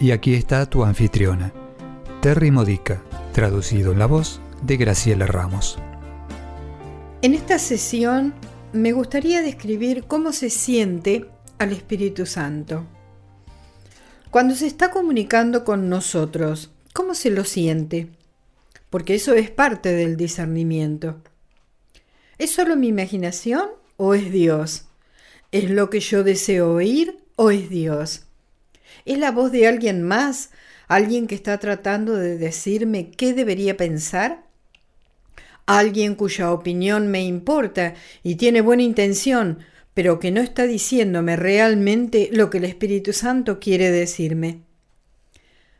Y aquí está tu anfitriona, Terry Modica, traducido en la voz de Graciela Ramos. En esta sesión me gustaría describir cómo se siente al Espíritu Santo. Cuando se está comunicando con nosotros, ¿cómo se lo siente? Porque eso es parte del discernimiento. ¿Es solo mi imaginación o es Dios? ¿Es lo que yo deseo oír o es Dios? ¿Es la voz de alguien más? ¿Alguien que está tratando de decirme qué debería pensar? ¿Alguien cuya opinión me importa y tiene buena intención, pero que no está diciéndome realmente lo que el Espíritu Santo quiere decirme?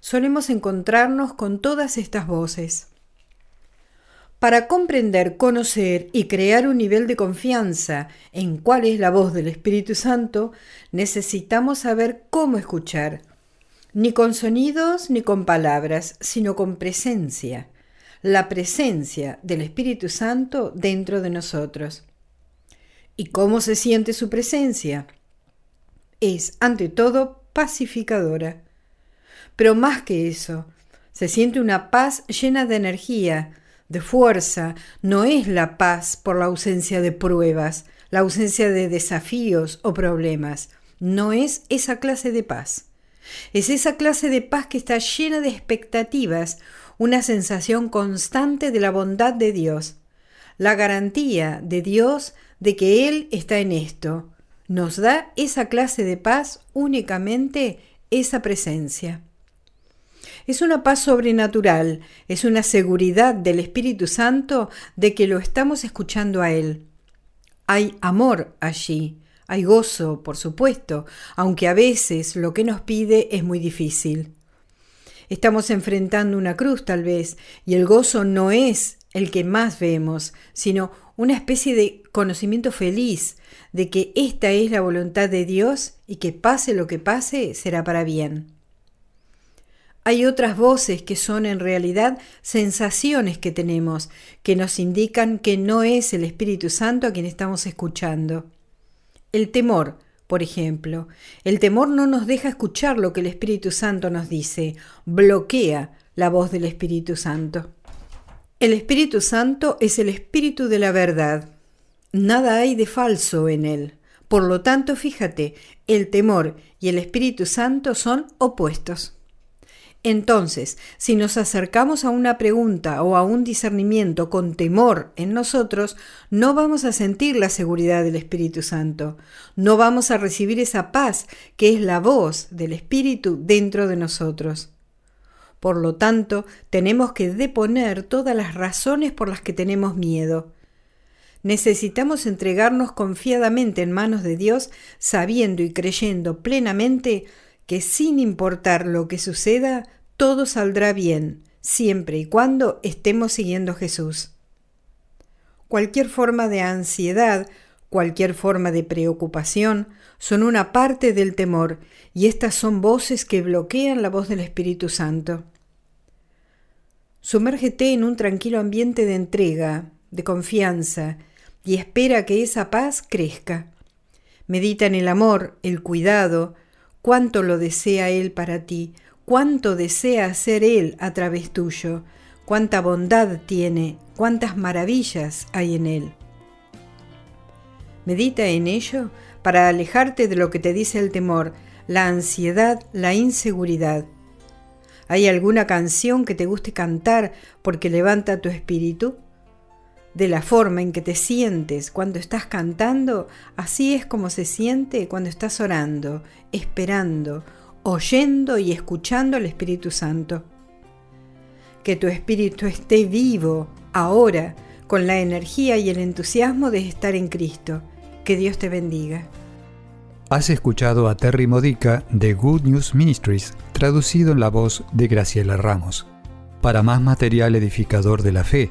Solemos encontrarnos con todas estas voces. Para comprender, conocer y crear un nivel de confianza en cuál es la voz del Espíritu Santo, necesitamos saber cómo escuchar, ni con sonidos ni con palabras, sino con presencia, la presencia del Espíritu Santo dentro de nosotros. ¿Y cómo se siente su presencia? Es, ante todo, pacificadora. Pero más que eso, se siente una paz llena de energía, de fuerza, no es la paz por la ausencia de pruebas, la ausencia de desafíos o problemas. No es esa clase de paz. Es esa clase de paz que está llena de expectativas, una sensación constante de la bondad de Dios, la garantía de Dios de que Él está en esto. Nos da esa clase de paz únicamente esa presencia. Es una paz sobrenatural, es una seguridad del Espíritu Santo de que lo estamos escuchando a Él. Hay amor allí, hay gozo, por supuesto, aunque a veces lo que nos pide es muy difícil. Estamos enfrentando una cruz tal vez, y el gozo no es el que más vemos, sino una especie de conocimiento feliz de que esta es la voluntad de Dios y que pase lo que pase será para bien. Hay otras voces que son en realidad sensaciones que tenemos, que nos indican que no es el Espíritu Santo a quien estamos escuchando. El temor, por ejemplo. El temor no nos deja escuchar lo que el Espíritu Santo nos dice, bloquea la voz del Espíritu Santo. El Espíritu Santo es el Espíritu de la verdad. Nada hay de falso en él. Por lo tanto, fíjate, el temor y el Espíritu Santo son opuestos. Entonces, si nos acercamos a una pregunta o a un discernimiento con temor en nosotros, no vamos a sentir la seguridad del Espíritu Santo, no vamos a recibir esa paz que es la voz del Espíritu dentro de nosotros. Por lo tanto, tenemos que deponer todas las razones por las que tenemos miedo. Necesitamos entregarnos confiadamente en manos de Dios, sabiendo y creyendo plenamente que sin importar lo que suceda, todo saldrá bien, siempre y cuando estemos siguiendo a Jesús. Cualquier forma de ansiedad, cualquier forma de preocupación, son una parte del temor, y estas son voces que bloquean la voz del Espíritu Santo. Sumérgete en un tranquilo ambiente de entrega, de confianza, y espera que esa paz crezca. Medita en el amor, el cuidado, cuánto lo desea Él para ti, cuánto desea hacer Él a través tuyo, cuánta bondad tiene, cuántas maravillas hay en Él. Medita en ello para alejarte de lo que te dice el temor, la ansiedad, la inseguridad. ¿Hay alguna canción que te guste cantar porque levanta tu espíritu? De la forma en que te sientes cuando estás cantando, así es como se siente cuando estás orando, esperando, oyendo y escuchando al Espíritu Santo. Que tu espíritu esté vivo ahora con la energía y el entusiasmo de estar en Cristo. Que Dios te bendiga. Has escuchado a Terry Modica de Good News Ministries, traducido en la voz de Graciela Ramos. Para más material edificador de la fe